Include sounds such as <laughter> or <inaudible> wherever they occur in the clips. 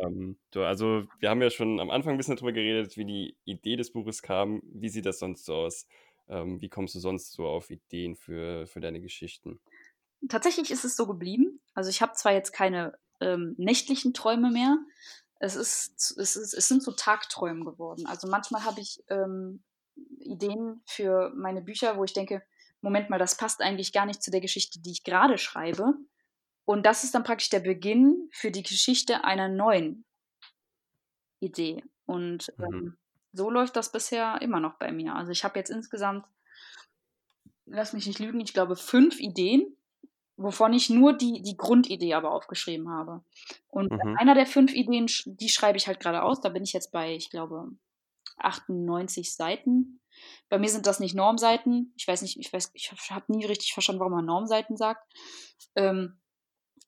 Ähm, also, wir haben ja schon am Anfang ein bisschen darüber geredet, wie die Idee des Buches kam. Wie sieht das sonst so aus? Ähm, wie kommst du sonst so auf Ideen für, für deine Geschichten? Tatsächlich ist es so geblieben. Also ich habe zwar jetzt keine ähm, nächtlichen Träume mehr. Es, ist, es, ist, es sind so Tagträume geworden. Also manchmal habe ich ähm, Ideen für meine Bücher, wo ich denke, Moment mal, das passt eigentlich gar nicht zu der Geschichte, die ich gerade schreibe. Und das ist dann praktisch der Beginn für die Geschichte einer neuen Idee. Und mhm. ähm, so läuft das bisher immer noch bei mir. Also ich habe jetzt insgesamt, lass mich nicht lügen, ich glaube fünf Ideen, wovon ich nur die, die Grundidee aber aufgeschrieben habe. Und mhm. einer der fünf Ideen, die schreibe ich halt gerade aus. Da bin ich jetzt bei, ich glaube, 98 Seiten. Bei mir sind das nicht Normseiten. Ich weiß nicht, ich weiß, ich habe nie richtig verstanden, warum man Normseiten sagt. Ähm,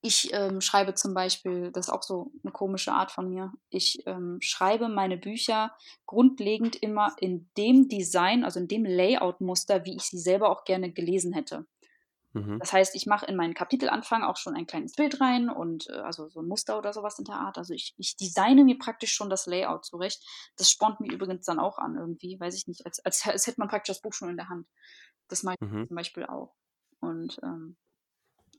ich ähm, schreibe zum Beispiel, das ist auch so eine komische Art von mir, ich ähm, schreibe meine Bücher grundlegend immer in dem Design, also in dem Layout-Muster, wie ich sie selber auch gerne gelesen hätte. Mhm. Das heißt, ich mache in meinen Kapitelanfang auch schon ein kleines Bild rein und äh, also so ein Muster oder sowas in der Art. Also ich, ich designe mir praktisch schon das Layout zurecht. Das spornt mir übrigens dann auch an irgendwie, weiß ich nicht, als, als, als hätte man praktisch das Buch schon in der Hand. Das mache ich mhm. zum Beispiel auch. Und ähm,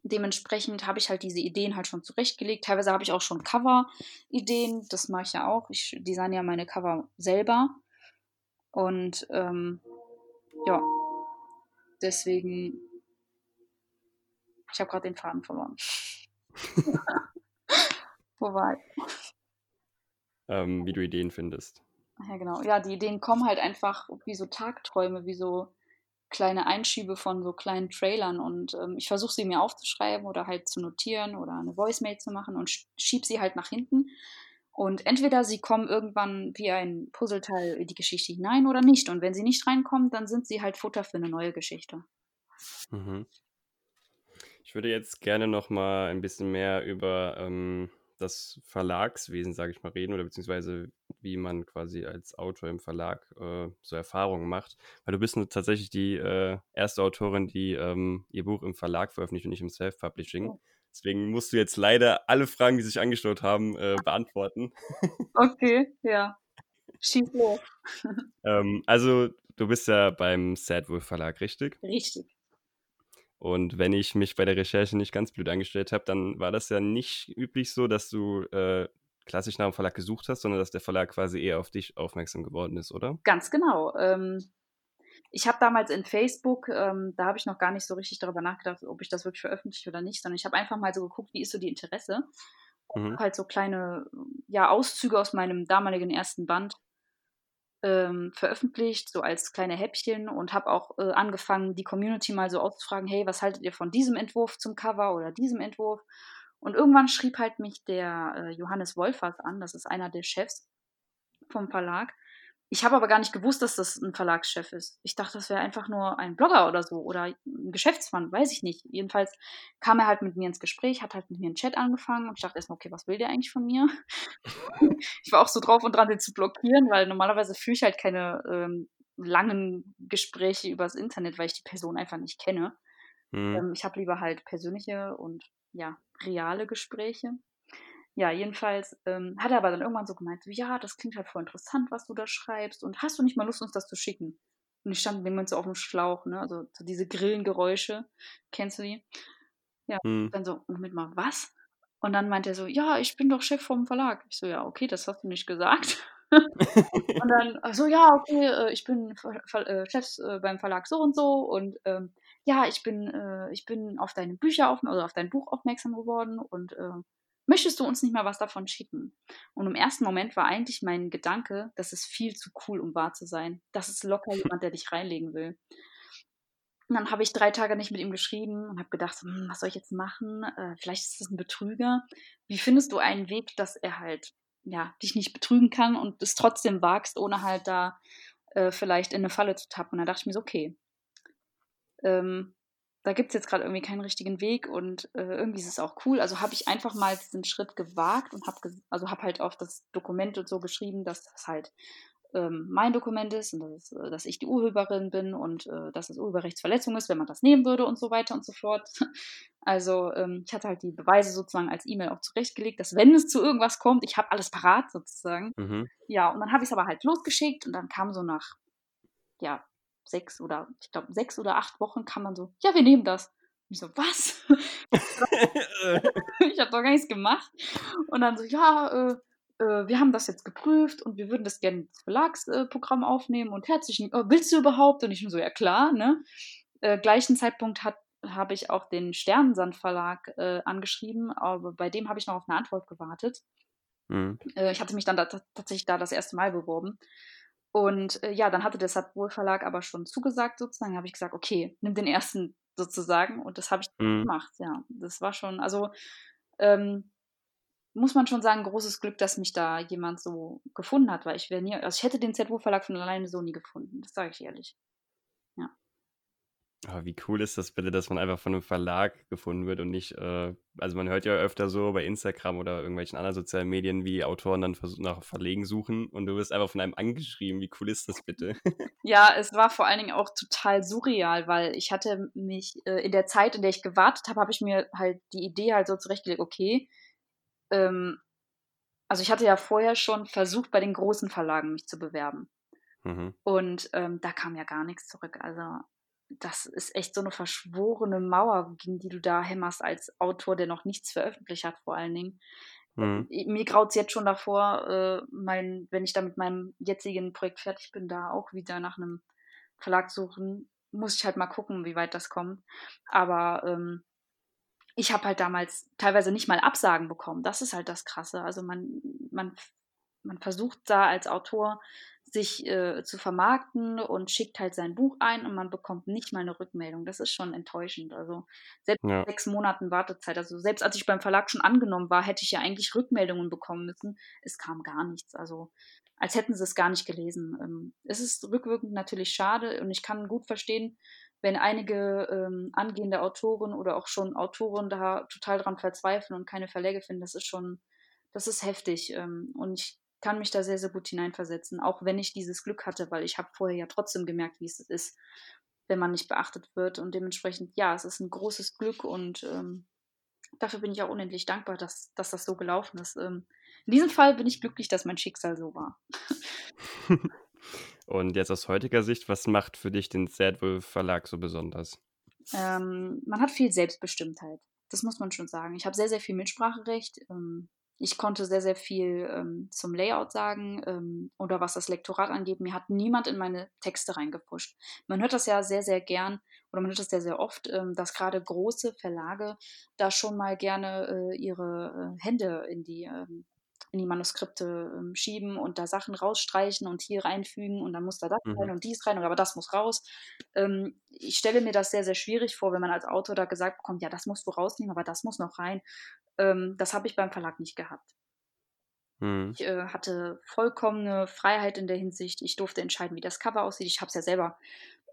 dementsprechend habe ich halt diese Ideen halt schon zurechtgelegt. Teilweise habe ich auch schon Cover-Ideen, das mache ich ja auch. Ich designe ja meine Cover selber. Und ähm, ja, deswegen ich habe gerade den Faden verloren. <laughs> Wo war ich? Ähm, wie du Ideen findest. Ja, genau. Ja, die Ideen kommen halt einfach wie so Tagträume, wie so kleine Einschübe von so kleinen Trailern und ähm, ich versuche sie mir aufzuschreiben oder halt zu notieren oder eine Voicemail zu machen und schieb sie halt nach hinten. Und entweder sie kommen irgendwann wie ein Puzzleteil in die Geschichte hinein oder nicht. Und wenn sie nicht reinkommen, dann sind sie halt Futter für eine neue Geschichte. Mhm. Ich würde jetzt gerne noch mal ein bisschen mehr über ähm, das Verlagswesen, sage ich mal, reden oder beziehungsweise wie man quasi als Autor im Verlag äh, so Erfahrungen macht. Weil du bist tatsächlich die äh, erste Autorin, die ähm, ihr Buch im Verlag veröffentlicht und nicht im Self-Publishing. Oh. Deswegen musst du jetzt leider alle Fragen, die sich angestaut haben, äh, beantworten. <laughs> Okay, ja. Schieß los. <laughs> ähm, also, du bist ja beim Sadwolf Verlag, richtig? Richtig. Und wenn ich mich bei der Recherche nicht ganz blöd angestellt habe, dann war das ja nicht üblich so, dass du äh, klassisch nach dem Verlag gesucht hast, sondern dass der Verlag quasi eher auf dich aufmerksam geworden ist, oder? Ganz genau. Ähm, ich habe damals in Facebook, ähm, da habe ich noch gar nicht so richtig darüber nachgedacht, ob ich das wirklich veröffentliche oder nicht, sondern ich habe einfach mal so geguckt, wie ist so die Interesse. Mhm. Halt so kleine ja, Auszüge aus meinem damaligen ersten Band ähm, veröffentlicht, so als kleine Häppchen und habe auch äh, angefangen, die Community mal so auszufragen, hey, was haltet ihr von diesem Entwurf zum Cover oder diesem Entwurf? Und irgendwann schrieb halt mich der äh, Johannes Wolfers an, das ist einer der Chefs vom Verlag, ich habe aber gar nicht gewusst, dass das ein Verlagschef ist. Ich dachte, das wäre einfach nur ein Blogger oder so oder ein Geschäftsmann, weiß ich nicht. Jedenfalls kam er halt mit mir ins Gespräch, hat halt mit mir einen Chat angefangen und ich dachte erstmal, okay, was will der eigentlich von mir? <laughs> ich war auch so drauf und dran, den zu blockieren, weil normalerweise führe ich halt keine ähm, langen Gespräche übers Internet, weil ich die Person einfach nicht kenne. Mhm. Ähm, ich habe lieber halt persönliche und ja, reale Gespräche. Ja, jedenfalls ähm, hat er aber dann irgendwann so gemeint, so, ja, das klingt halt voll interessant, was du da schreibst und hast du nicht mal Lust, uns das zu schicken? Und ich stand Moment so auf dem Schlauch, ne, also so diese Grillengeräusche, kennst du die? Ja, hm. dann so, Moment mal, was? Und dann meint er so, ja, ich bin doch Chef vom Verlag. Ich so, ja, okay, das hast du nicht gesagt. <laughs> und dann so, ja, okay, äh, ich bin äh, Chef äh, beim Verlag so und so und ähm, ja, ich bin, ich bin auf deine Bücher auf, also auf dein Buch aufmerksam geworden und möchtest du uns nicht mal was davon schicken? Und im ersten Moment war eigentlich mein Gedanke, das ist viel zu cool, um wahr zu sein. Das ist locker <laughs> jemand, der dich reinlegen will. Und dann habe ich drei Tage nicht mit ihm geschrieben und habe gedacht, hm, was soll ich jetzt machen? Äh, vielleicht ist das ein Betrüger. Wie findest du einen Weg, dass er halt ja, dich nicht betrügen kann und es trotzdem wagst, ohne halt da äh, vielleicht in eine Falle zu tappen? Und da dachte ich mir so, okay, ähm, da gibt es jetzt gerade irgendwie keinen richtigen Weg und äh, irgendwie ist es auch cool. Also habe ich einfach mal diesen Schritt gewagt und habe also hab halt auf das Dokument und so geschrieben, dass das halt ähm, mein Dokument ist und dass, äh, dass, ich die Urheberin bin und äh, dass es Urheberrechtsverletzung ist, wenn man das nehmen würde und so weiter und so fort. <laughs> Also ähm, ich hatte halt die Beweise sozusagen als E-Mail auch zurechtgelegt, dass wenn es zu irgendwas kommt, ich habe alles parat sozusagen. Mhm. Ja, und dann habe ich es aber halt losgeschickt und dann kam so nach, ja, sechs oder, ich glaube, sechs oder acht Wochen kam dann so, ja, wir nehmen das. Und ich so, was? <laughs> ich habe doch gar nichts gemacht. Und dann so, ja, äh, äh, wir haben das jetzt geprüft und wir würden das gerne ins Verlagsprogramm aufnehmen und herzlichen, oh, willst du überhaupt? Und ich so, ja klar, ne? Äh, gleichen Zeitpunkt hat habe ich auch den Sternensand Verlag äh, angeschrieben, aber bei dem habe ich noch auf eine Antwort gewartet. Mhm. Äh, ich hatte mich dann da, tatsächlich da das erste Mal beworben. Und äh, ja, dann hatte der Satwohl Verlag aber schon zugesagt sozusagen. habe ich gesagt, okay, nimm den ersten sozusagen. Und das habe ich mhm. gemacht, ja. Das war schon, also ähm, muss man schon sagen, großes Glück, dass mich da jemand so gefunden hat, weil ich wäre nie, also ich hätte den ZW-Verlag von alleine so nie gefunden, das sage ich ehrlich. Aber wie cool ist das bitte, dass man einfach von einem Verlag gefunden wird und nicht, äh, also man hört ja öfter so bei Instagram oder irgendwelchen anderen sozialen Medien, wie Autoren dann nach Verlegen suchen und du wirst einfach von einem angeschrieben. Wie cool ist das bitte? <laughs> Ja, es war vor allen Dingen auch total surreal, weil ich hatte mich äh, in der Zeit, in der ich gewartet habe, habe ich mir halt die Idee halt so zurechtgelegt, okay, ähm, also ich hatte ja vorher schon versucht, bei den großen Verlagen mich zu bewerben. Mhm. Und ähm, da kam ja gar nichts zurück. Also das ist echt so eine verschworene Mauer, gegen die du da hämmerst als Autor, der noch nichts veröffentlicht hat, vor allen Dingen. Mhm. Mir graut es jetzt schon davor, äh, mein, wenn ich da mit meinem jetzigen Projekt fertig bin, da auch wieder nach einem Verlag suchen. Muss ich halt mal gucken, wie weit das kommt. Aber ähm, ich habe halt damals teilweise nicht mal Absagen bekommen. Das ist halt das Krasse. Also man, man, man versucht da als Autor sich äh, zu vermarkten und schickt halt sein Buch ein und man bekommt nicht mal eine Rückmeldung. Das ist schon enttäuschend. Also selbst ja. sechs Monaten Wartezeit. Also selbst als ich beim Verlag schon angenommen war, hätte ich ja eigentlich Rückmeldungen bekommen müssen. Es kam gar nichts. Also als hätten sie es gar nicht gelesen. Ähm, es ist rückwirkend natürlich schade und ich kann gut verstehen, wenn einige ähm, angehende Autoren oder auch schon Autoren da total dran verzweifeln und keine Verläge finden, das ist schon, das ist heftig. Ähm, und ich kann mich da sehr, sehr gut hineinversetzen, auch wenn ich dieses Glück hatte, weil ich habe vorher ja trotzdem gemerkt, wie es ist, wenn man nicht beachtet wird. Und dementsprechend, ja, es ist ein großes Glück und ähm, dafür bin ich auch unendlich dankbar, dass, dass das so gelaufen ist. Ähm, in diesem Fall bin ich glücklich, dass mein Schicksal so war. <laughs> Und jetzt aus heutiger Sicht, was macht für dich den Sadwolf Verlag so besonders? Ähm, man hat viel Selbstbestimmtheit. Das muss man schon sagen. Ich habe sehr, sehr viel Mitspracherecht. Ähm, ich konnte sehr, sehr viel ähm, zum Layout sagen ähm, oder was das Lektorat angeht. Mir hat niemand in meine Texte reingepusht. Man hört das ja sehr, sehr gern oder man hört das sehr, sehr oft, ähm, dass gerade große Verlage da schon mal gerne äh, ihre äh, Hände in die ähm, in die Manuskripte ähm, schieben und da Sachen rausstreichen und hier reinfügen und dann muss da das mhm. rein und dies rein, aber das muss raus. Ähm, ich stelle mir das sehr, sehr schwierig vor, wenn man als Autor da gesagt bekommt, ja, das musst du rausnehmen, aber das muss noch rein. Ähm, das habe ich beim Verlag nicht gehabt. Mhm. Ich äh, hatte vollkommene Freiheit in der Hinsicht. Ich durfte entscheiden, wie das Cover aussieht. Ich habe es ja selber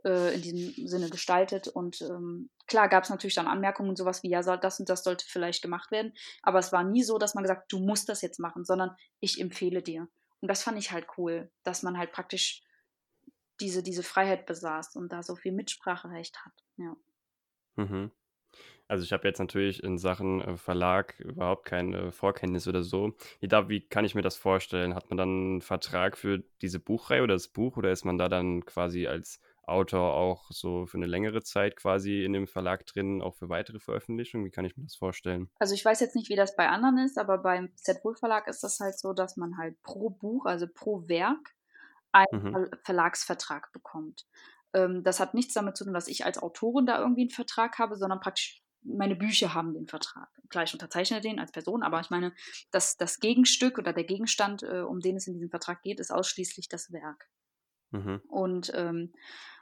äh, in diesem Sinne gestaltet. Und ähm, klar gab es natürlich dann Anmerkungen sowas wie, ja, das und das sollte vielleicht gemacht werden. Aber es war nie so, dass man gesagt, du musst das jetzt machen, sondern ich empfehle dir. Und das fand ich halt cool, dass man halt praktisch diese, diese Freiheit besaß und da so viel Mitspracherecht hat. Ja. Mhm. Also ich habe jetzt natürlich in Sachen äh, Verlag überhaupt keine Vorkenntnis oder so. Wie, da, wie kann ich mir das vorstellen? Hat man dann einen Vertrag für diese Buchreihe oder das Buch oder ist man da dann quasi als Autor auch so für eine längere Zeit quasi in dem Verlag drin, auch für weitere Veröffentlichungen? Wie kann ich mir das vorstellen? Also ich weiß jetzt nicht, wie das bei anderen ist, aber beim Z-Wohl Verlag ist das halt so, dass man halt pro Buch, also pro Werk, einen mhm. Verlagsvertrag bekommt. Ähm, das hat nichts damit zu tun, dass ich als Autorin da irgendwie einen Vertrag habe, sondern praktisch meine Bücher haben den Vertrag. Klar, ich unterzeichne den als Person, aber ich meine, das, das Gegenstück oder der Gegenstand, äh, um den es in diesem Vertrag geht, ist ausschließlich das Werk. Mhm. Und ähm,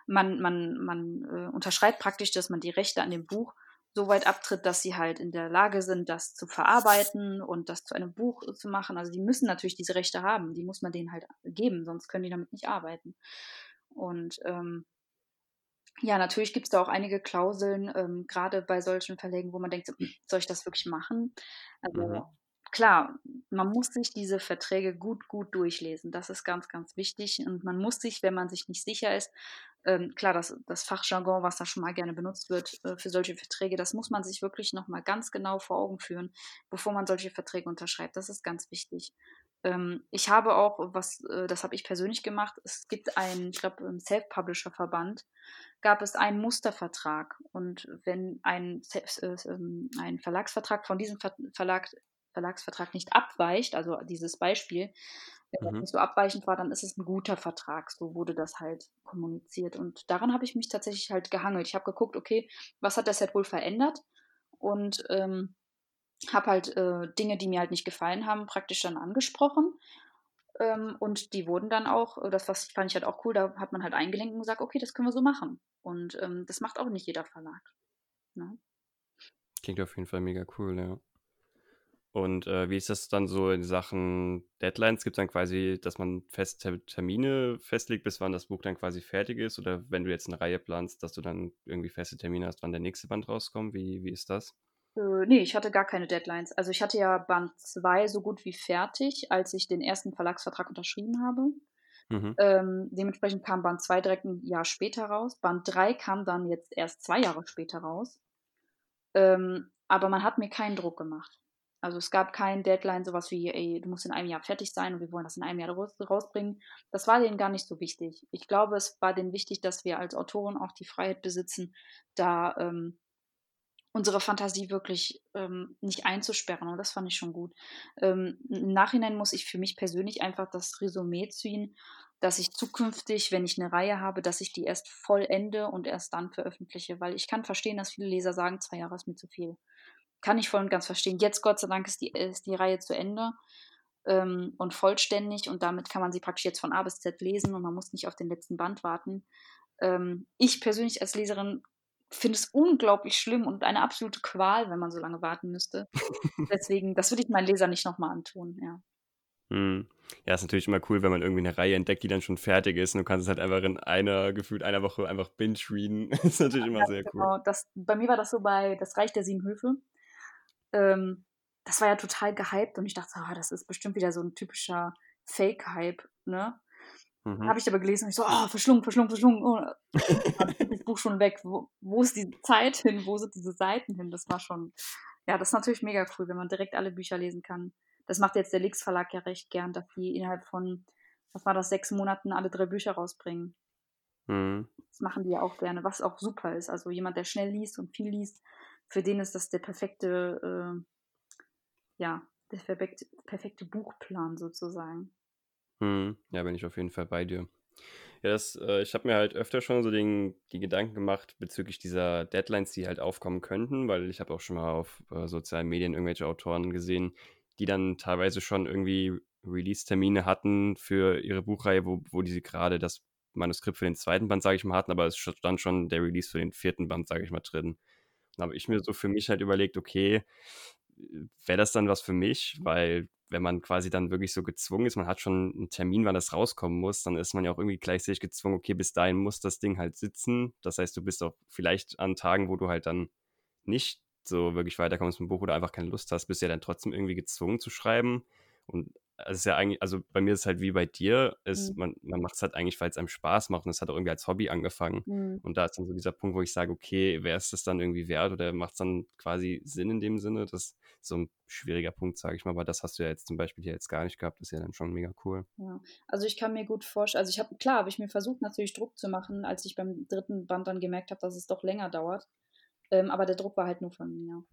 man, man, man äh, unterschreibt praktisch, dass man die Rechte an dem Buch so weit abtritt, dass sie halt in der Lage sind, das zu verarbeiten und das zu einem Buch zu machen. Also die müssen natürlich diese Rechte haben, die muss man denen halt geben, sonst können die damit nicht arbeiten. Und ähm, ja, natürlich gibt es da auch einige Klauseln, ähm, gerade bei solchen Verlegen, wo man denkt, so, hm, soll ich das wirklich machen? Also mhm. klar, man muss sich diese Verträge gut, gut durchlesen. Das ist ganz, ganz wichtig. Und man muss sich, wenn man sich nicht sicher ist, ähm, klar, das, das Fachjargon, was da schon mal gerne benutzt wird äh, für solche Verträge, das muss man sich wirklich nochmal ganz genau vor Augen führen, bevor man solche Verträge unterschreibt. Das ist ganz wichtig. Ähm, ich habe auch, was, äh, das habe ich persönlich gemacht, es gibt einen, ich glaube, im Self-Publisher-Verband, gab es einen Mustervertrag. Und wenn ein, äh, ähm, ein Verlagsvertrag von diesem Ver Verlag, Verlagsvertrag nicht abweicht, also dieses Beispiel, wenn mhm. das nicht so abweichend war, dann ist es ein guter Vertrag. So wurde das halt kommuniziert. Und daran habe ich mich tatsächlich halt gehangelt. Ich habe geguckt, okay, was hat das Set wohl verändert? Und ähm, habe halt äh, Dinge, die mir halt nicht gefallen haben, praktisch dann angesprochen. Ähm, und die wurden dann auch, äh, das was fand ich halt auch cool, da hat man halt eingelenkt und gesagt, okay, das können wir so machen. Und ähm, das macht auch nicht jeder Verlag. Ne? Klingt auf jeden Fall mega cool, ja. Und äh, wie ist das dann so in Sachen Deadlines? Gibt es dann quasi, dass man feste Termine festlegt, bis wann das Buch dann quasi fertig ist? Oder wenn du jetzt eine Reihe planst, dass du dann irgendwie feste Termine hast, wann der nächste Band rauskommt? Wie, wie ist das? Äh, nee, ich hatte gar keine Deadlines. Also ich hatte ja Band 2 so gut wie fertig, als ich den ersten Verlagsvertrag unterschrieben habe. Mhm. Ähm, dementsprechend kam Band 2 direkt ein Jahr später raus. Band 3 kam dann jetzt erst zwei Jahre später raus. Ähm, aber man hat mir keinen Druck gemacht. Also es gab kein Deadline, sowas wie, ey, du musst in einem Jahr fertig sein und wir wollen das in einem Jahr raus, rausbringen. Das war denen gar nicht so wichtig. Ich glaube, es war denen wichtig, dass wir als Autoren auch die Freiheit besitzen, da ähm, unsere Fantasie wirklich ähm, nicht einzusperren. Und das fand ich schon gut. Ähm, Im Nachhinein muss ich für mich persönlich einfach das Resümee ziehen, dass ich zukünftig, wenn ich eine Reihe habe, dass ich die erst vollende und erst dann veröffentliche. Weil ich kann verstehen, dass viele Leser sagen, zwei Jahre ist mir zu viel. Kann ich voll und ganz verstehen. Jetzt, Gott sei Dank, ist die, ist die Reihe zu Ende ähm, und vollständig und damit kann man sie praktisch jetzt von A bis Z lesen und man muss nicht auf den letzten Band warten. Ähm, ich persönlich als Leserin finde es unglaublich schlimm und eine absolute Qual, wenn man so lange warten müsste. <laughs> Deswegen, das würde ich meinen Leser nicht nochmal antun, ja. Hm. Ja, ist natürlich immer cool, wenn man irgendwie eine Reihe entdeckt, die dann schon fertig ist und du kannst es halt einfach in einer, gefühlt einer Woche einfach binge-readen. <laughs> ist natürlich immer ja, sehr genau. cool. Das, bei mir war das so bei Das Reich der Sieben Höfe. Ähm, das war ja total gehypt und ich dachte, ah, das ist bestimmt wieder so ein typischer Fake-Hype, ne? Mhm. Habe ich aber gelesen und ich so, oh, verschlungen, verschlungen, verschlungen. Oh, <laughs> das Buch schon weg. Wo, wo ist die Zeit hin? Wo sind diese Seiten hin? Das war schon, ja, das ist natürlich mega cool, wenn man direkt alle Bücher lesen kann. Das macht jetzt der Lix Verlag ja recht gern, dass die innerhalb von, was war das, sechs Monaten alle drei Bücher rausbringen. Mhm. Das machen die ja auch gerne, was auch super ist. Also jemand, der schnell liest und viel liest, für den ist das der perfekte, äh, ja, der perfekte, perfekte Buchplan sozusagen. Mhm. Ja, bin ich auf jeden Fall bei dir. Ja, das, äh, ich habe mir halt öfter schon so den, die Gedanken gemacht bezüglich dieser Deadlines, die halt aufkommen könnten, weil ich habe auch schon mal auf äh, sozialen Medien irgendwelche Autoren gesehen, die dann teilweise schon irgendwie Release-Termine hatten für ihre Buchreihe, wo, wo die gerade das Manuskript für den zweiten Band, sage ich mal, hatten, aber es stand schon der Release für den vierten Band, sage ich mal, drin. Dann habe ich mir so für mich halt überlegt, okay, wäre das dann was für mich? Weil wenn man quasi dann wirklich so gezwungen ist, man hat schon einen Termin, wann das rauskommen muss, dann ist man ja auch irgendwie gleichzeitig gezwungen, okay, bis dahin muss das Ding halt sitzen. Das heißt, du bist auch vielleicht an Tagen, wo du halt dann nicht so wirklich weiterkommst mit dem Buch oder einfach keine Lust hast, bist ja dann trotzdem irgendwie gezwungen zu schreiben. Und es ist ja eigentlich, also bei mir ist es halt wie bei dir, ist, mhm. man, man macht es halt eigentlich, weil es einem Spaß macht und es hat auch irgendwie als Hobby angefangen. Mhm. Und da ist dann so dieser Punkt, wo ich sage, okay, wäre es das dann irgendwie wert oder macht es dann quasi Sinn in dem Sinne? Das ist so ein schwieriger Punkt, sage ich mal, aber das hast du ja jetzt zum Beispiel hier jetzt gar nicht gehabt, das ist ja dann schon mega cool. Ja, also ich kann mir gut vorstellen, also ich habe, klar, habe ich mir versucht natürlich Druck zu machen, als ich beim dritten Band dann gemerkt habe, dass es doch länger dauert. Ähm, aber der Druck war halt nur von mir.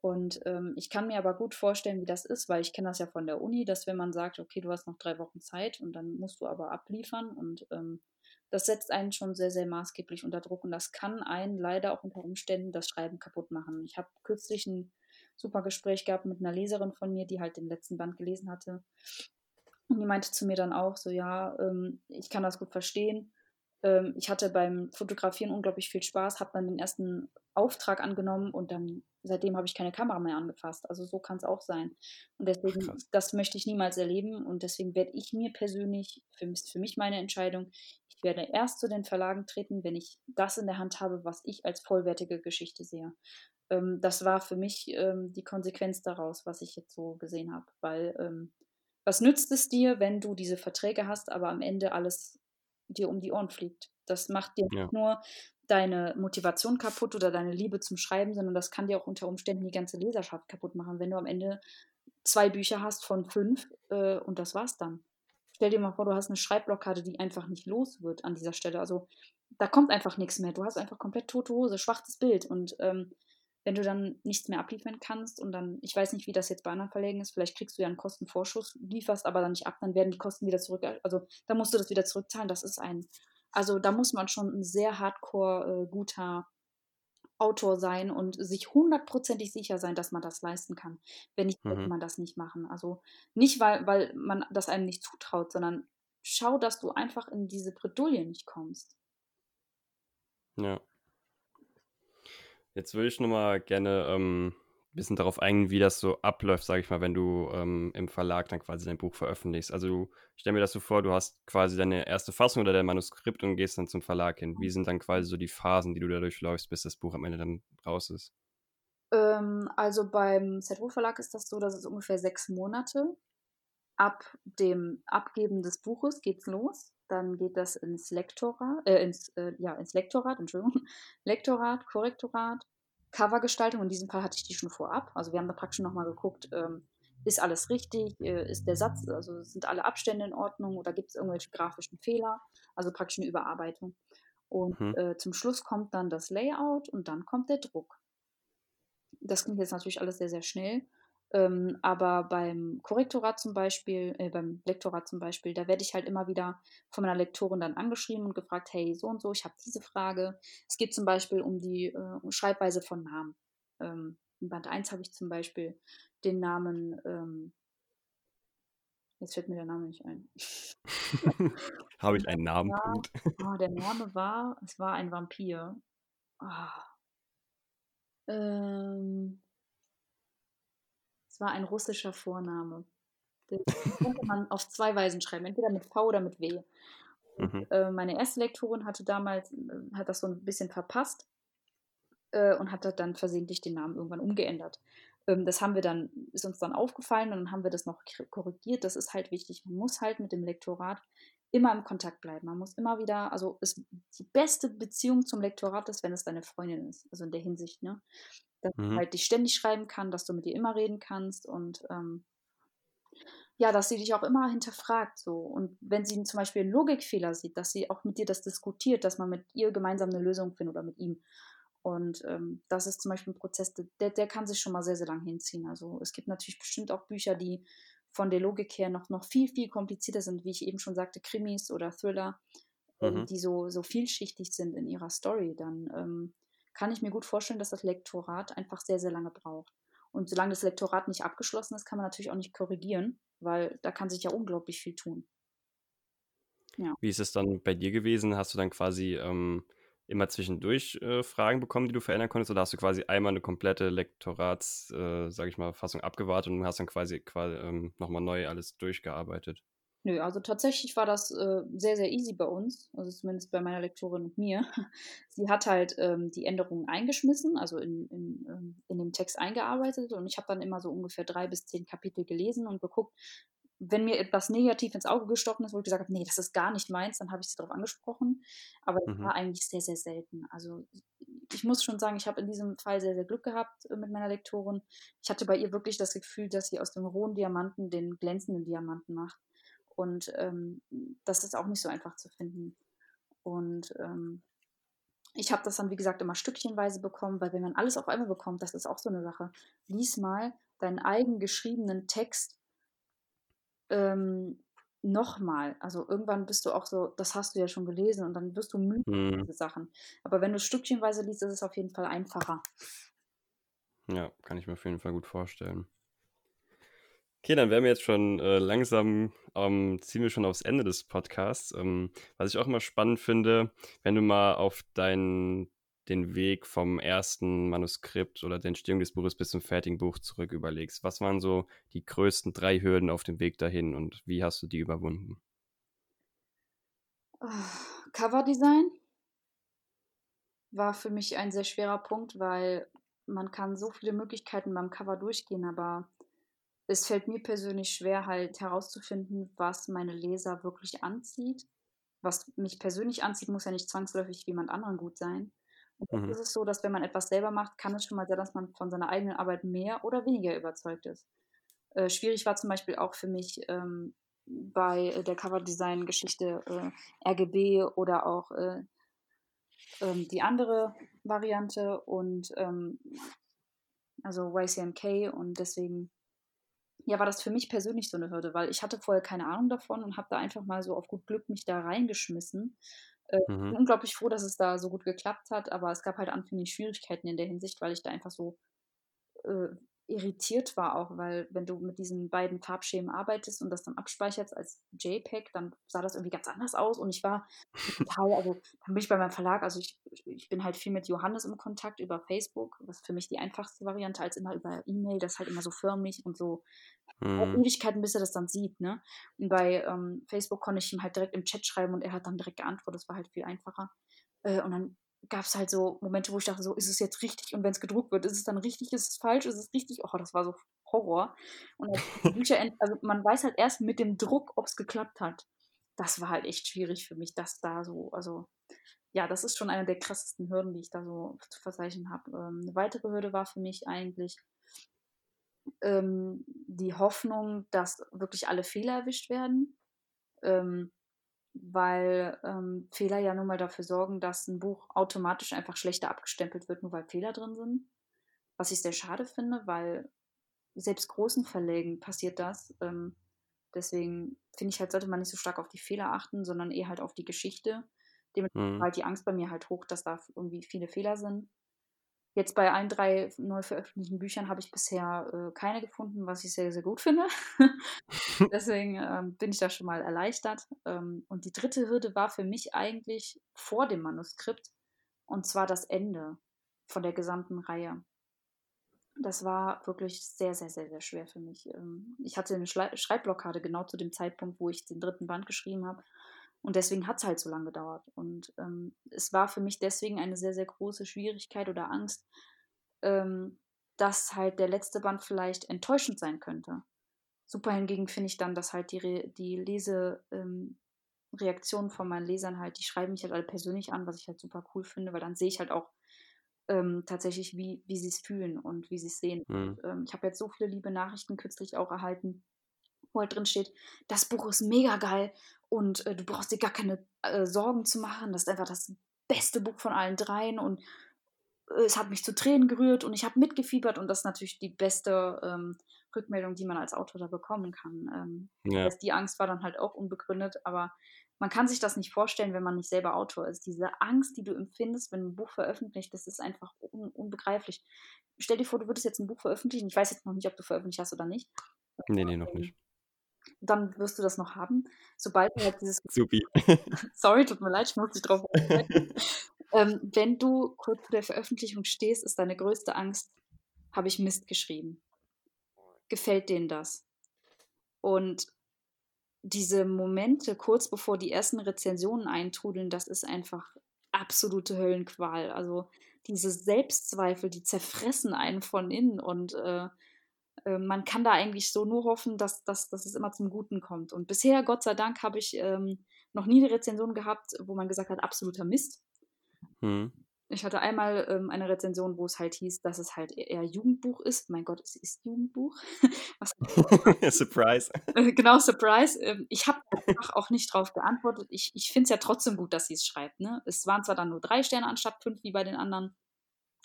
Und ähm, ich kann mir aber gut vorstellen, wie das ist, weil ich kenne das ja von der Uni, dass wenn man sagt, okay, du hast noch drei Wochen Zeit und dann musst du aber abliefern und ähm, das setzt einen schon sehr, sehr maßgeblich unter Druck und das kann einen leider auch unter Umständen das Schreiben kaputt machen. Ich habe kürzlich ein super Gespräch gehabt mit einer Leserin von mir, die halt den letzten Band gelesen hatte. Und die meinte zu mir dann auch so, ja, ähm, ich kann das gut verstehen. Ähm, ich hatte beim Fotografieren unglaublich viel Spaß, habe dann den ersten Auftrag angenommen und dann seitdem habe ich keine Kamera mehr angefasst. Also so kann es auch sein. Und deswegen, Ach, das möchte ich niemals erleben. Und deswegen werde ich mir persönlich, für, für mich meine Entscheidung, ich werde erst zu den Verlagen treten, wenn ich das in der Hand habe, was ich als vollwertige Geschichte sehe. ähm, das war für mich ähm, die Konsequenz daraus, was ich jetzt so gesehen habe. Weil ähm, was nützt es dir, wenn du diese Verträge hast, aber am Ende alles dir um die Ohren fliegt? Das macht dir ja. nicht nur deine Motivation kaputt oder deine Liebe zum Schreiben, sondern das kann dir auch unter Umständen die ganze Leserschaft kaputt machen, wenn du am Ende zwei Bücher hast von fünf äh, und das war's dann. Stell dir mal vor, du hast eine Schreibblockade, die einfach nicht los wird an dieser Stelle. Also da kommt einfach nichts mehr. Du hast einfach komplett tote Hose, schwaches Bild. Und ähm, wenn du dann nichts mehr abliefern kannst und dann, ich weiß nicht, wie das jetzt bei anderen Verlegen ist, vielleicht kriegst du ja einen Kostenvorschuss, lieferst aber dann nicht ab, dann werden die Kosten wieder zurück, also da musst du das wieder zurückzahlen. Das ist ein, also da muss man schon ein sehr hardcore äh, guter Autor sein und sich hundertprozentig sicher sein, dass man das leisten kann. Wenn nicht, mhm. sollte man das nicht machen. Also nicht, weil, weil man das einem nicht zutraut, sondern schau, dass du einfach in diese Bredouille nicht kommst. Ja. Jetzt würde ich nochmal gerne ähm, ein bisschen darauf eingehen, wie das so abläuft, sage ich mal, wenn du ähm, im Verlag dann quasi dein Buch veröffentlichst. Also ich stelle mir das so vor, du hast quasi deine erste Fassung oder dein Manuskript und gehst dann zum Verlag hin. Wie sind dann quasi so die Phasen, die du da durchläufst, bis das Buch am Ende dann raus ist? Ähm, also beim ZWO Verlag ist das so, dass es ungefähr sechs Monate ab dem Abgeben des Buches geht's los. Dann geht das ins Lektorat, äh, ins, äh, ja, ins Lektorat, Entschuldigung, <laughs> Lektorat, Korrektorat, Covergestaltung. In diesem Fall hatte ich die schon vorab. Also wir haben da praktisch nochmal geguckt, ähm, ist alles richtig, äh, ist der Satz, also sind alle Abstände in Ordnung oder gibt es irgendwelche grafischen Fehler? Also praktisch eine Überarbeitung. Und mhm. äh, zum Schluss kommt dann das Layout und dann kommt der Druck. Das klingt jetzt natürlich alles sehr, sehr schnell. Ähm, aber beim Korrektorat zum Beispiel, äh, beim Lektorat zum Beispiel, da werde ich halt immer wieder von meiner Lektorin dann angeschrieben und gefragt, hey, so und so, ich habe diese Frage. Es geht zum Beispiel um die äh, Schreibweise von Namen. Ähm, in Band 1 habe ich zum Beispiel den Namen, ähm, jetzt fällt mir der Name nicht ein. <laughs> habe ich einen Namen? War, oh, der Name war, es war ein Vampir. Oh. Ähm, es war ein russischer Vorname. Den konnte man auf zwei Weisen schreiben, entweder mit V oder mit W. Mhm. Äh, meine erste Lektorin hatte damals, äh, hat das so ein bisschen verpasst äh, und hat dann versehentlich den Namen irgendwann umgeändert. Ähm, das haben wir dann, ist uns dann aufgefallen und dann haben wir das noch korrigiert. Das ist halt wichtig. Man muss halt mit dem Lektorat immer im Kontakt bleiben. Man muss immer wieder, also ist die beste Beziehung zum Lektorat ist, wenn es deine Freundin ist. Also in der Hinsicht, ne? Dass mhm. halt dich ständig schreiben kann, dass du mit ihr immer reden kannst und ähm, ja, dass sie dich auch immer hinterfragt so und wenn sie zum Beispiel einen Logikfehler sieht, dass sie auch mit dir das diskutiert, dass man mit ihr gemeinsam eine Lösung findet oder mit ihm. Und ähm, das ist zum Beispiel ein Prozess, der, der kann sich schon mal sehr, sehr lang hinziehen. Also es gibt natürlich bestimmt auch Bücher, die von der Logik her noch, noch viel, viel komplizierter sind, wie ich eben schon sagte, Krimis oder Thriller, mhm. ähm, die so, so vielschichtig sind in ihrer Story. Dann ähm, kann ich mir gut vorstellen, dass das Lektorat einfach sehr, sehr lange braucht. Und solange das Lektorat nicht abgeschlossen ist, kann man natürlich auch nicht korrigieren, weil da kann sich ja unglaublich viel tun. Ja. Wie ist es dann bei dir gewesen? Hast du dann quasi ähm, immer zwischendurch äh, Fragen bekommen, die du verändern konntest, oder hast du quasi einmal eine komplette Lektorats, äh, sage ich mal, Fassung abgewartet und hast dann quasi, quasi ähm, nochmal neu alles durchgearbeitet? Nö, also tatsächlich war das äh, sehr, sehr easy bei uns, also zumindest bei meiner Lektorin und mir. <laughs> Sie hat halt ähm, die Änderungen eingeschmissen, also in, in, ähm, in den Text eingearbeitet und ich habe dann immer so ungefähr drei bis zehn Kapitel gelesen und geguckt, wenn mir etwas negativ ins Auge gestochen ist, wo ich gesagt habe, nee, das ist gar nicht meins, dann habe ich sie darauf angesprochen. Aber das mhm. war eigentlich sehr, sehr selten. Also ich muss schon sagen, ich habe in diesem Fall sehr, sehr Glück gehabt äh, mit meiner Lektorin. Ich hatte bei ihr wirklich das Gefühl, dass sie aus dem rohen Diamanten den glänzenden Diamanten macht. Und ähm, das ist auch nicht so einfach zu finden. Und ähm, ich habe das dann, wie gesagt, immer stückchenweise bekommen, weil wenn man alles auf einmal bekommt, das ist auch so eine Sache. Lies mal deinen eigen geschriebenen Text ähm, nochmal. Also irgendwann bist du auch so, das hast du ja schon gelesen und dann wirst du müde mhm. diese Sachen. Aber wenn du stückchenweise liest, ist es auf jeden Fall einfacher. Ja, kann ich mir auf jeden Fall gut vorstellen. Okay, dann wären wir jetzt schon äh, langsam ähm, ziehen wir schon aufs Ende des Podcasts. Ähm, was ich auch immer spannend finde, wenn du mal auf deinen den Weg vom ersten Manuskript oder der Entstehung des Buches bis zum fertigen Buch zurück überlegst. Was waren so die größten drei Hürden auf dem Weg dahin und wie hast du die überwunden? Coverdesign war für mich ein sehr schwerer Punkt, weil man kann so viele Möglichkeiten beim Cover durchgehen, aber es fällt mir persönlich schwer, halt herauszufinden, was meine Leser wirklich anzieht. Was mich persönlich anzieht, muss ja nicht zwangsläufig jemand anderen gut sein. Und mhm. ist es so, dass wenn man etwas selber macht, kann es schon mal sein, dass man von seiner eigenen Arbeit mehr oder weniger überzeugt ist. Äh, schwierig war zum Beispiel auch für mich ähm, bei der Coverdesign-Geschichte äh, RGB oder auch äh, ähm, die andere Variante und ähm, also YCMK und deswegen ja, war das für mich persönlich so eine Hürde, weil ich hatte vorher keine Ahnung davon und habe da einfach mal so auf gut Glück mich da reingeschmissen. Äh, mhm. bin unglaublich froh, dass es da so gut geklappt hat, aber es gab halt anfänglich Schwierigkeiten in der Hinsicht, weil ich da einfach so äh, irritiert war auch, weil wenn du mit diesen beiden Farbschemen arbeitest und das dann abspeicherst als JPEG, dann sah das irgendwie ganz anders aus und ich war total, also dann bin ich bei meinem Verlag, also ich, ich bin halt viel mit Johannes im Kontakt über Facebook, was für mich die einfachste Variante als immer über E-Mail, das halt immer so förmlich und so mhm. Ewigkeiten, bis er das dann sieht, ne? Und bei ähm, Facebook konnte ich ihm halt direkt im Chat schreiben und er hat dann direkt geantwortet, das war halt viel einfacher. Äh, und dann gab es halt so Momente, wo ich dachte, so, ist es jetzt richtig? Und wenn es gedruckt wird, ist es dann richtig, ist es falsch, ist es richtig? Oh, das war so Horror. Und <laughs> Bücher, also man weiß halt erst mit dem Druck, ob es geklappt hat. Das war halt echt schwierig für mich, das da so, also ja, das ist schon eine der krassesten Hürden, die ich da so zu verzeichnen habe. Ähm, eine weitere Hürde war für mich eigentlich ähm, die Hoffnung, dass wirklich alle Fehler erwischt werden. Ähm, weil ähm, Fehler ja nun mal dafür sorgen, dass ein Buch automatisch einfach schlechter abgestempelt wird, nur weil Fehler drin sind. Was ich sehr schade finde, weil selbst großen Verlägen passiert das. Ähm, deswegen finde ich halt, sollte man nicht so stark auf die Fehler achten, sondern eher halt auf die Geschichte. Dementsprechend mhm. halt die Angst bei mir halt hoch, dass da irgendwie viele Fehler sind. Jetzt bei allen drei neu veröffentlichten Büchern habe ich bisher äh, keine gefunden, was ich sehr, sehr gut finde. <laughs> Deswegen ähm, bin ich da schon mal erleichtert. Ähm, und die dritte Hürde war für mich eigentlich vor dem Manuskript, und zwar das Ende von der gesamten Reihe. Das war wirklich sehr, sehr, sehr, sehr schwer für mich. Ähm, ich hatte eine Schreibblockade genau zu dem Zeitpunkt, wo ich den dritten Band geschrieben habe. Und deswegen hat es halt so lange gedauert. Und ähm, es war für mich deswegen eine sehr, sehr große Schwierigkeit oder Angst, ähm, dass halt der letzte Band vielleicht enttäuschend sein könnte. Super hingegen finde ich dann, dass halt die, Re die Lesereaktionen ähm, von meinen Lesern halt, die schreiben mich halt alle persönlich an, was ich halt super cool finde, weil dann sehe ich halt auch ähm, tatsächlich, wie, wie sie es fühlen und wie sie es sehen. Mhm. Und, ähm, ich habe jetzt so viele liebe Nachrichten kürzlich auch erhalten, wo halt drin steht, das Buch ist mega geil und äh, du brauchst dir gar keine äh, Sorgen zu machen. Das ist einfach das beste Buch von allen dreien und äh, es hat mich zu Tränen gerührt und ich habe mitgefiebert und das ist natürlich die beste ähm, Rückmeldung, die man als Autor da bekommen kann. Ähm, ja. Die Angst war dann halt auch unbegründet, aber man kann sich das nicht vorstellen, wenn man nicht selber Autor ist. Diese Angst, die du empfindest, wenn ein Buch veröffentlicht, das ist einfach un unbegreiflich. Stell dir vor, du würdest jetzt ein Buch veröffentlichen. Ich weiß jetzt noch nicht, ob du veröffentlicht hast oder nicht. Nee, nee, noch nicht dann wirst du das noch haben. Sobald du halt dieses. <laughs> Supi. <laughs> Sorry, tut mir leid, ich muss dich drauf <laughs> ähm, Wenn du kurz vor der Veröffentlichung stehst, ist deine größte Angst, habe ich Mist geschrieben. Gefällt denen das? Und diese Momente kurz bevor die ersten Rezensionen eintrudeln, das ist einfach absolute Höllenqual. Also diese Selbstzweifel, die zerfressen einen von innen und äh, ähm, man kann da eigentlich so nur hoffen, dass, dass, dass es immer zum Guten kommt. Und bisher, Gott sei Dank, habe ich ähm, noch nie eine Rezension gehabt, wo man gesagt hat, absoluter Mist. Hm. Ich hatte einmal ähm, eine Rezension, wo es halt hieß, dass es halt eher Jugendbuch ist. Mein Gott, es ist Jugendbuch. <laughs> <laughs> surprise. Äh, genau, Surprise. Ähm, ich habe einfach auch nicht drauf geantwortet. Ich, ich finde es ja trotzdem gut, dass sie es schreibt. Ne? Es waren zwar dann nur drei Sterne anstatt fünf, wie bei den anderen.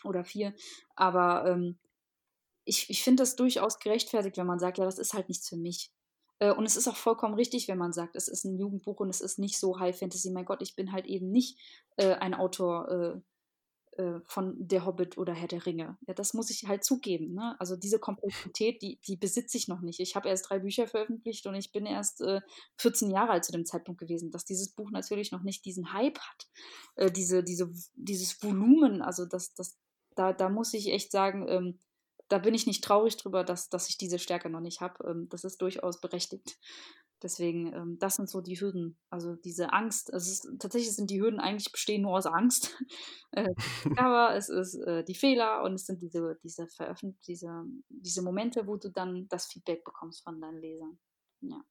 Oder vier. Aber ähm, ich, ich finde das durchaus gerechtfertigt, wenn man sagt, ja, das ist halt nichts für mich. Äh, und es ist auch vollkommen richtig, wenn man sagt, es ist ein Jugendbuch und es ist nicht so High Fantasy. Mein Gott, ich bin halt eben nicht äh, ein Autor äh, äh, von Der Hobbit oder Herr der Ringe. Ja, das muss ich halt zugeben. Ne? Also diese Komplexität, die, die besitze ich noch nicht. Ich habe erst drei Bücher veröffentlicht und ich bin erst äh, 14 Jahre alt zu dem Zeitpunkt gewesen, dass dieses Buch natürlich noch nicht diesen Hype hat, äh, diese, diese, dieses Volumen. Also das, das, da, da muss ich echt sagen, ähm, da bin ich nicht traurig drüber, dass, dass ich diese Stärke noch nicht habe. Ähm, das ist durchaus berechtigt. Deswegen, ähm, das sind so die Hürden. Also diese Angst. Also ist, tatsächlich sind die Hürden eigentlich bestehen nur aus Angst. <laughs> äh, <laughs> aber es ist äh, die Fehler und es sind diese, diese diese, diese Momente, wo du dann das Feedback bekommst von deinen Lesern. Ja.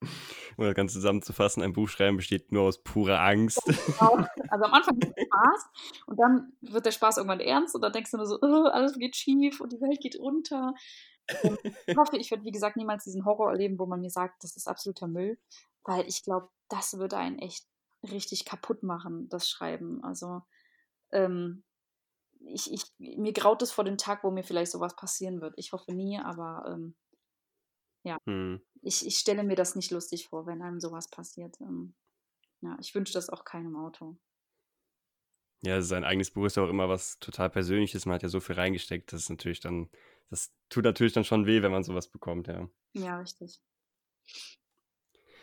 Um das Ganze zusammenzufassen, ein Buch schreiben besteht nur aus purer Angst. Genau. Also am Anfang ist es Spaß und dann wird der Spaß irgendwann ernst und dann denkst du nur so, oh, alles geht schief und die Welt geht unter. Und ich hoffe, ich werde, wie gesagt, niemals diesen Horror erleben, wo man mir sagt, das ist absoluter Müll, weil ich glaube, das würde einen echt richtig kaputt machen, das Schreiben. Also ähm, ich, ich, mir graut es vor dem Tag, wo mir vielleicht sowas passieren wird. Ich hoffe nie, aber ähm, ja, hm. ich, ich stelle mir das nicht lustig vor, wenn einem sowas passiert. Ähm, ja, ich wünsche das auch keinem Auto. Ja, sein eigenes Buch ist ja auch immer was total Persönliches. Man hat ja so viel reingesteckt, das ist natürlich dann, das tut natürlich dann schon weh, wenn man sowas bekommt, ja. Ja, richtig.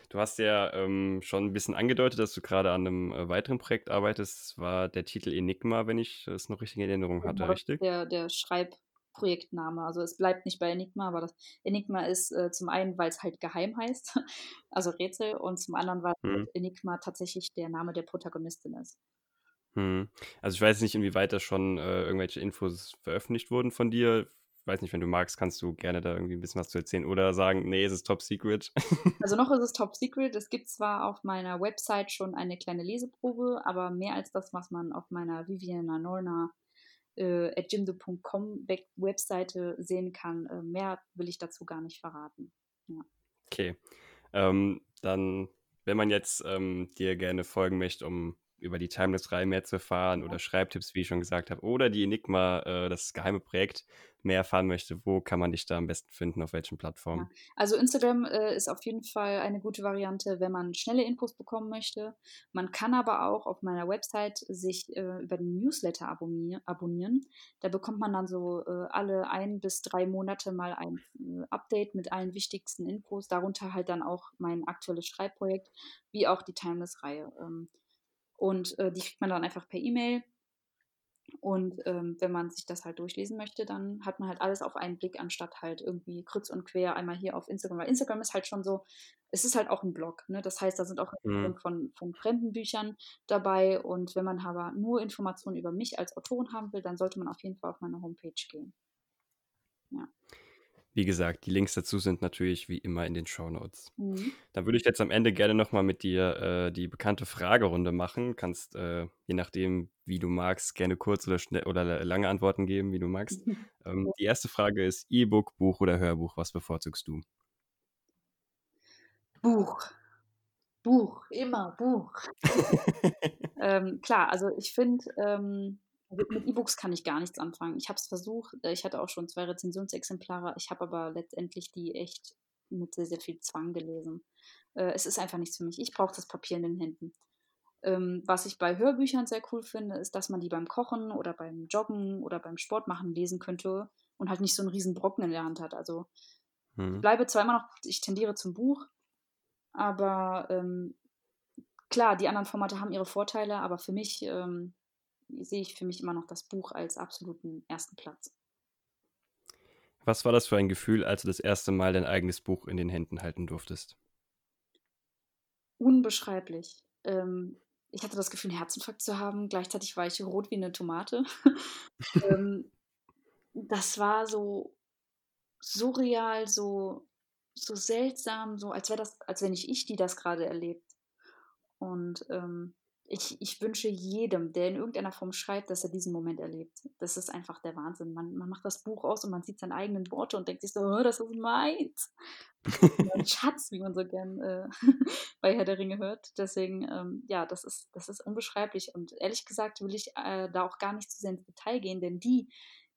Du hast ja ähm, schon ein bisschen angedeutet, dass du gerade an einem äh, weiteren Projekt arbeitest. Das war der Titel Enigma, wenn ich es noch richtig in Erinnerung hatte, genau, richtig? Der, der Schreibprojektname. Also es bleibt nicht bei Enigma, aber das Enigma ist äh, zum einen, weil es halt geheim heißt, <laughs> also Rätsel, und zum anderen, weil hm. Enigma tatsächlich der Name der Protagonistin ist. Hm. Also ich weiß nicht, inwieweit da schon äh, irgendwelche Infos veröffentlicht wurden von dir. Ich weiß nicht, wenn du magst, kannst du gerne da irgendwie ein bisschen was zu erzählen oder sagen, nee, es ist top secret. <laughs> Also noch ist es top secret. Es gibt zwar auf meiner Website schon eine kleine Leseprobe, aber mehr als das, was man auf meiner Viviana Norna äh, at jimdo.com Webseite sehen kann, äh, mehr will ich dazu gar nicht verraten. Ja. Okay. Ähm, dann, wenn man jetzt ähm, dir gerne folgen möchte, um über die Timeless-Reihe mehr zu erfahren oder Schreibtipps, wie ich schon gesagt habe, oder die Enigma, äh, das geheime Projekt, mehr erfahren möchte, wo kann man dich da am besten finden, auf welchen Plattformen? Ja. Also Instagram äh, ist auf jeden Fall eine gute Variante, wenn man schnelle Infos bekommen möchte. Man kann aber auch auf meiner Website sich äh, über den Newsletter abonnieren, abonnieren. Da bekommt man dann so äh, alle ein bis drei Monate mal ein äh, Update mit allen wichtigsten Infos, darunter halt dann auch mein aktuelles Schreibprojekt, wie auch die Timeless-Reihe. Ähm, und äh, die kriegt man dann einfach per E-Mail. Und ähm, wenn man sich das halt durchlesen möchte, dann hat man halt alles auf einen Blick, anstatt halt irgendwie kreuz und quer einmal hier auf Instagram. Weil Instagram ist halt schon so, es ist halt auch ein Blog. Ne? Das heißt, da sind auch mhm. von, von fremden Büchern dabei. Und wenn man aber nur Informationen über mich als Autorin haben will, dann sollte man auf jeden Fall auf meine Homepage gehen. Ja. Wie gesagt, die Links dazu sind natürlich wie immer in den Show Notes. Mhm. Dann würde ich jetzt am Ende gerne nochmal mit dir äh, die bekannte Fragerunde machen. Kannst, äh, je nachdem, wie du magst, gerne kurz oder, schnell, oder lange Antworten geben, wie du magst. <laughs> Ähm, die erste Frage ist: E-Book, Buch oder Hörbuch? Was bevorzugst du? Buch. Buch, immer Buch. <laughs> ähm, klar, also ich finde, ähm, mit E-Books kann ich gar nichts anfangen. Ich habe es versucht, äh, ich hatte auch schon zwei Rezensionsexemplare, ich habe aber letztendlich die echt mit sehr, sehr viel Zwang gelesen. Äh, es ist einfach nichts für mich. Ich brauche das Papier in den Händen. Ähm, was ich bei Hörbüchern sehr cool finde, ist, dass man die beim Kochen oder beim Joggen oder beim Sport machen lesen könnte und halt nicht so einen riesen Brocken in der Hand hat. Also hm. ich bleibe zwar immer noch, ich tendiere zum Buch, aber ähm, klar, die anderen Formate haben ihre Vorteile, aber für mich ähm, sehe ich für mich immer noch das Buch als absoluten ersten Platz. Was war das für ein Gefühl, als du das erste Mal dein eigenes Buch in den Händen halten durftest? Unbeschreiblich. Ähm, ich hatte das Gefühl, einen Herzinfarkt zu haben. Gleichzeitig war ich rot wie eine Tomate. <laughs> ähm, das war so surreal, so, so seltsam, so als wäre das, als wenn nicht ich, die das gerade erlebt. Und ähm, ich, ich wünsche jedem, der in irgendeiner Form schreibt, dass er diesen Moment erlebt. Das ist einfach der Wahnsinn. Man, man macht das Buch aus und man sieht seine eigenen Worte und denkt sich so, oh, das ist meins. <laughs> Ein Schatz, wie man so gern äh, <laughs> bei Herr der Ringe hört. Deswegen, ähm, ja, das ist, das ist unbeschreiblich. Und ehrlich gesagt will ich äh, da auch gar nicht zu sehr ins Detail gehen, denn die,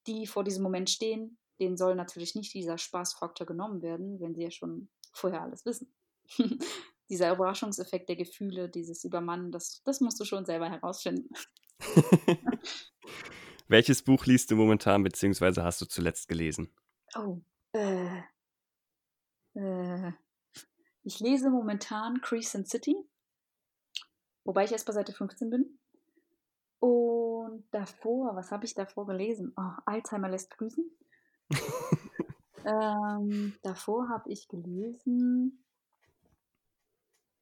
die vor diesem Moment stehen, denen soll natürlich nicht dieser Spaßfaktor genommen werden, wenn sie ja schon vorher alles wissen. <laughs> dieser Überraschungseffekt der Gefühle, dieses Übermannen, das, das musst du schon selber herausfinden. <laughs> Welches Buch liest du momentan, beziehungsweise hast du zuletzt gelesen? Oh, äh, äh, ich lese momentan Crescent City, wobei ich erst bei Seite 15 bin. Und davor, was habe ich davor gelesen? Oh, Alzheimer lässt grüßen. <laughs> ähm, davor habe ich gelesen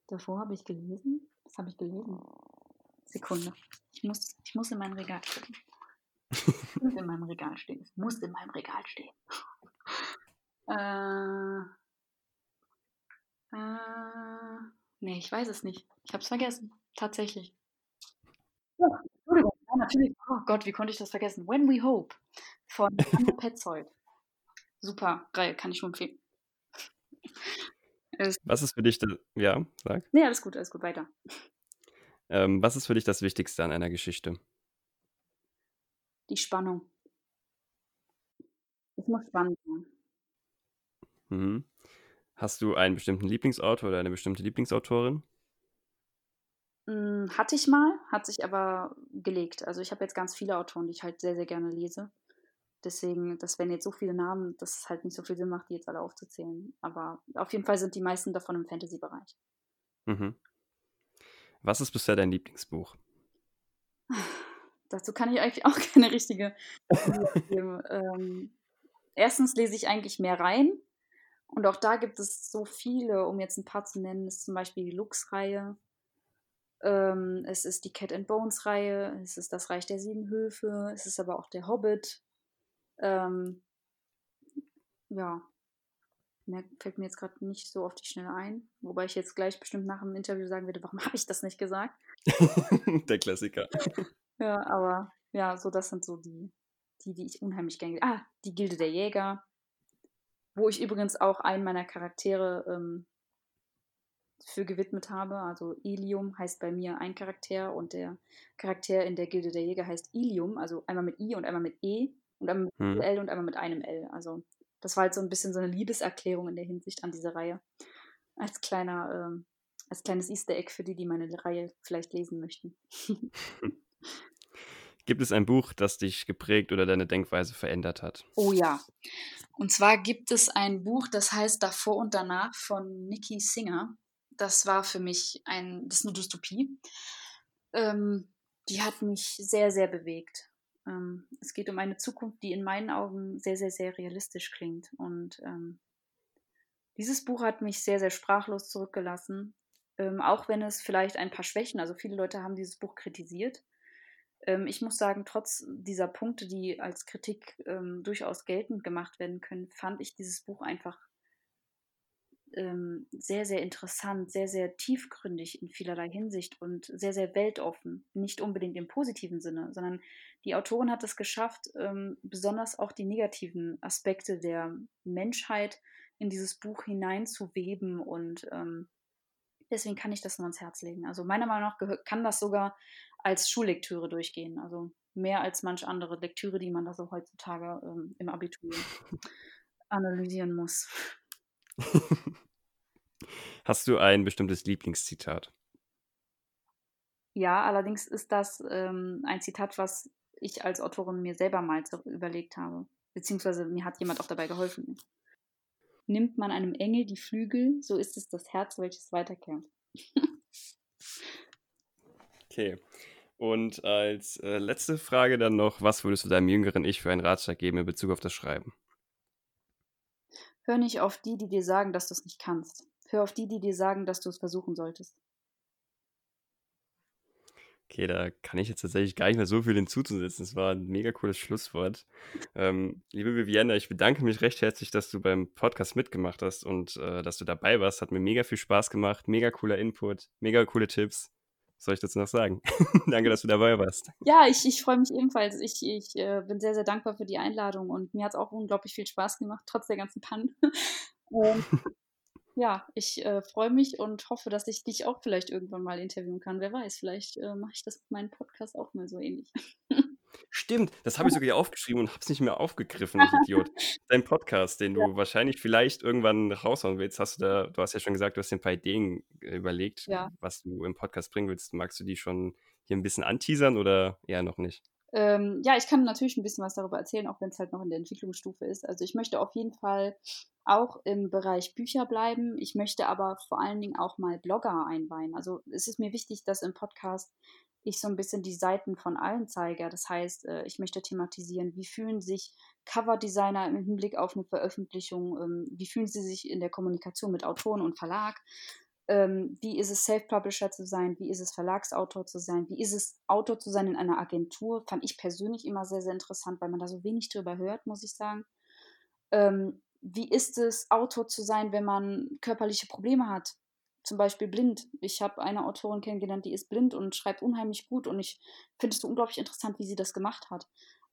Davor habe ich gelesen. Was habe ich gelesen? Sekunde. Ich muss, ich muss in mein Regal gucken. Muss in meinem Regal stehen. Es muss in meinem Regal stehen. äh, äh, nee, ich weiß es nicht. Ich habe es vergessen. Tatsächlich. Ja, Entschuldigung. Ja, natürlich. Oh Gott, wie konnte ich das vergessen? When We Hope von Anne Petzold. Super, geil, kann ich nur empfehlen. Was ist für dich, das, ja, sag. Nee, alles gut, alles gut, weiter. Ähm, was ist für dich das Wichtigste an einer Geschichte? Die Spannung. Es muss spannend sein. Mhm. Hast du einen bestimmten Lieblingsautor oder eine bestimmte Lieblingsautorin? Hm, hatte ich mal, hat sich aber gelegt. Also ich habe jetzt ganz viele Autoren, die ich halt sehr, sehr gerne lese. Deswegen, das wären jetzt so viele Namen, dass es halt nicht so viel Sinn macht, die jetzt alle aufzuzählen. Aber auf jeden Fall sind die meisten davon im Fantasy-Bereich. Mhm. Was ist bisher dein Lieblingsbuch? <laughs> Dazu kann ich eigentlich auch <laughs> keine richtige <laughs> ähm, erstens lese ich eigentlich mehr rein. Und auch da gibt es so viele, um jetzt ein paar zu nennen. Ist zum Beispiel die Lux-Reihe. Ähm, es ist die Cat and Bones-Reihe. Es ist das Reich der Sieben Höfe. Es ist aber auch der Hobbit. Ähm, ja, mehr fällt mir jetzt gerade nicht so auf die Schnelle ein. Wobei ich jetzt gleich bestimmt nach dem Interview sagen werde, warum <laughs> habe ich das nicht gesagt? <laughs> Der Klassiker. <laughs> Ja, aber ja, so das sind so die, die, die ich unheimlich gerne. Ah, die Gilde der Jäger. Wo ich übrigens auch einen meiner Charaktere ähm, für gewidmet habe. Also Ilium heißt bei mir ein Charakter und der Charakter in der Gilde der Jäger heißt Ilium, also einmal mit I und einmal mit E und einmal mit hm. L und einmal mit einem L. Also das war halt so ein bisschen so eine Liebeserklärung in der Hinsicht an diese Reihe. Als kleiner, ähm, als kleines Easter Egg für die, die meine Reihe vielleicht lesen möchten. <laughs> Gibt es ein Buch, das dich geprägt oder deine Denkweise verändert hat? Oh ja. Und zwar gibt es ein Buch, das heißt Davor und Danach von Nikki Singer. Das war für mich ein, das ist eine Dystopie. Ähm, die hat mich sehr, sehr bewegt. Ähm, es geht um eine Zukunft, die in meinen Augen sehr, sehr, sehr realistisch klingt. Und ähm, dieses Buch hat mich sehr, sehr sprachlos zurückgelassen. Ähm, auch wenn es vielleicht ein paar Schwächen, also viele Leute haben dieses Buch kritisiert. Ähm, ich muss sagen, trotz dieser Punkte, die als Kritik ähm, durchaus geltend gemacht werden können, fand ich dieses Buch einfach ähm, sehr, sehr interessant, sehr, sehr tiefgründig in vielerlei Hinsicht und sehr, sehr weltoffen. Nicht unbedingt im positiven Sinne, sondern die Autorin hat es geschafft, ähm, besonders auch die negativen Aspekte der Menschheit in dieses Buch hineinzuweben und ähm, deswegen kann ich das nur ans Herz legen. Also meiner Meinung nach kann das sogar als Schullektüre durchgehen. Also mehr als manch andere Lektüre, die man da so heutzutage ähm, im Abitur <laughs> analysieren muss. <laughs> Hast du ein bestimmtes Lieblingszitat? Ja, allerdings ist das ähm, ein Zitat, was ich als Autorin mir selber mal überlegt habe. Beziehungsweise mir hat jemand auch dabei geholfen. Nimmt man einem Engel die Flügel, so ist es das Herz, welches weiterkehrt. <laughs> okay. Und als äh, letzte Frage dann noch, was würdest du deinem jüngeren Ich für einen Ratschlag geben in Bezug auf das Schreiben? Hör nicht auf die, die dir sagen, dass du es nicht kannst. Hör auf die, die dir sagen, dass du es versuchen solltest. Okay, da kann ich jetzt tatsächlich gar nicht mehr so viel hinzuzusetzen. Es war ein mega cooles Schlusswort. Ähm, liebe Viviana, ich bedanke mich recht herzlich, dass du beim Podcast mitgemacht hast und äh, dass du dabei warst. Hat mir mega viel Spaß gemacht, mega cooler Input, mega coole Tipps. Was soll ich dazu noch sagen? <laughs> Danke, dass du dabei warst. Ja, ich, ich freue mich ebenfalls. Ich, ich äh, bin sehr, sehr dankbar für die Einladung und mir hat es auch unglaublich viel Spaß gemacht, trotz der ganzen Pannen. <laughs> ähm, ja, ich äh, freue mich und hoffe, dass ich dich auch vielleicht irgendwann mal interviewen kann. Wer weiß, vielleicht äh, mache ich das mit meinem Podcast auch mal so ähnlich. <laughs> Stimmt, das habe ich sogar hier aufgeschrieben und habe es nicht mehr aufgegriffen, ich <laughs> Idiot. Dein Podcast, den du ja. wahrscheinlich vielleicht irgendwann raushauen willst, hast du da, du hast ja schon gesagt, du hast dir ein paar Ideen überlegt, ja. was du im Podcast bringen willst. Magst du die schon hier ein bisschen anteasern oder eher noch nicht? Ähm, ja, ich kann natürlich ein bisschen was darüber erzählen, auch wenn es halt noch in der Entwicklungsstufe ist. Also ich möchte auf jeden Fall auch im Bereich Bücher bleiben. Ich möchte aber vor allen Dingen auch mal Blogger einweihen. Also es ist mir wichtig, dass im Podcast ich so ein bisschen die Seiten von allen zeige. Das heißt, äh, ich möchte thematisieren, wie fühlen sich Coverdesigner im Hinblick auf eine Veröffentlichung, ähm, wie fühlen sie sich in der Kommunikation mit Autoren und Verlag. ähm, wie ist es, Self-Publisher zu sein, wie ist es, Verlagsautor zu sein, wie ist es, Autor zu sein in einer Agentur, fand ich persönlich immer sehr, sehr interessant, weil man da so wenig drüber hört, muss ich sagen. Ähm, wie ist es, Autor zu sein, wenn man körperliche Probleme hat? Zum Beispiel blind. Ich habe eine Autorin kennengelernt, die ist blind und schreibt unheimlich gut und ich finde es so unglaublich interessant, wie sie das gemacht hat.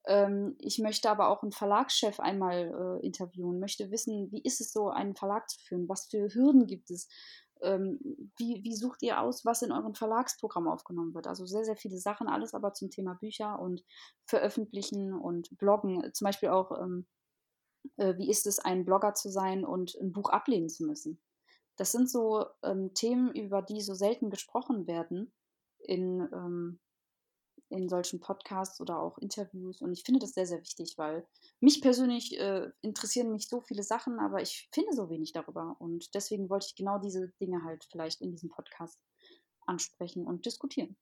Ähm, ich möchte aber auch einen Verlagschef einmal äh, interviewen, möchte wissen, wie ist es so, einen Verlag zu führen? Was für Hürden gibt es? Ähm, wie, wie sucht ihr aus, was in eurem Verlagsprogramm aufgenommen wird? Also sehr, sehr viele Sachen, alles aber zum Thema Bücher und Veröffentlichen und Bloggen. Zum Beispiel auch, ähm, äh, wie ist es, ein Blogger zu sein und ein Buch ablehnen zu müssen? Das sind so ähm, Themen, über die so selten gesprochen werden in, ähm, in solchen Podcasts oder auch Interviews. Und ich finde das sehr, sehr wichtig, weil mich persönlich äh, interessieren mich so viele Sachen, aber ich finde so wenig darüber. Und deswegen wollte ich genau diese Dinge halt vielleicht in diesem Podcast ansprechen und diskutieren.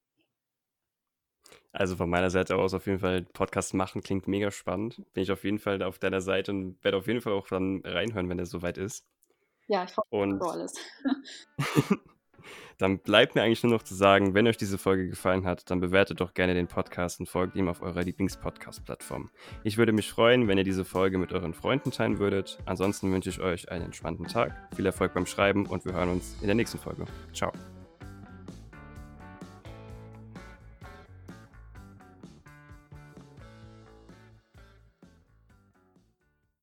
Also von meiner Seite aus auf jeden Fall Podcast machen klingt mega spannend. Bin ich auf jeden Fall auf deiner Seite und werde auf jeden Fall auch dann reinhören, wenn es soweit ist. Ja, ich hoffe, so alles. <laughs> Dann bleibt mir eigentlich nur noch zu sagen, wenn euch diese Folge gefallen hat, dann bewertet doch gerne den Podcast und folgt ihm auf eurer Lieblingspodcast-Plattform. Ich würde mich freuen, wenn ihr diese Folge mit euren Freunden teilen würdet. Ansonsten wünsche ich euch einen entspannten Tag, viel Erfolg beim Schreiben und wir hören uns in der nächsten Folge. Ciao.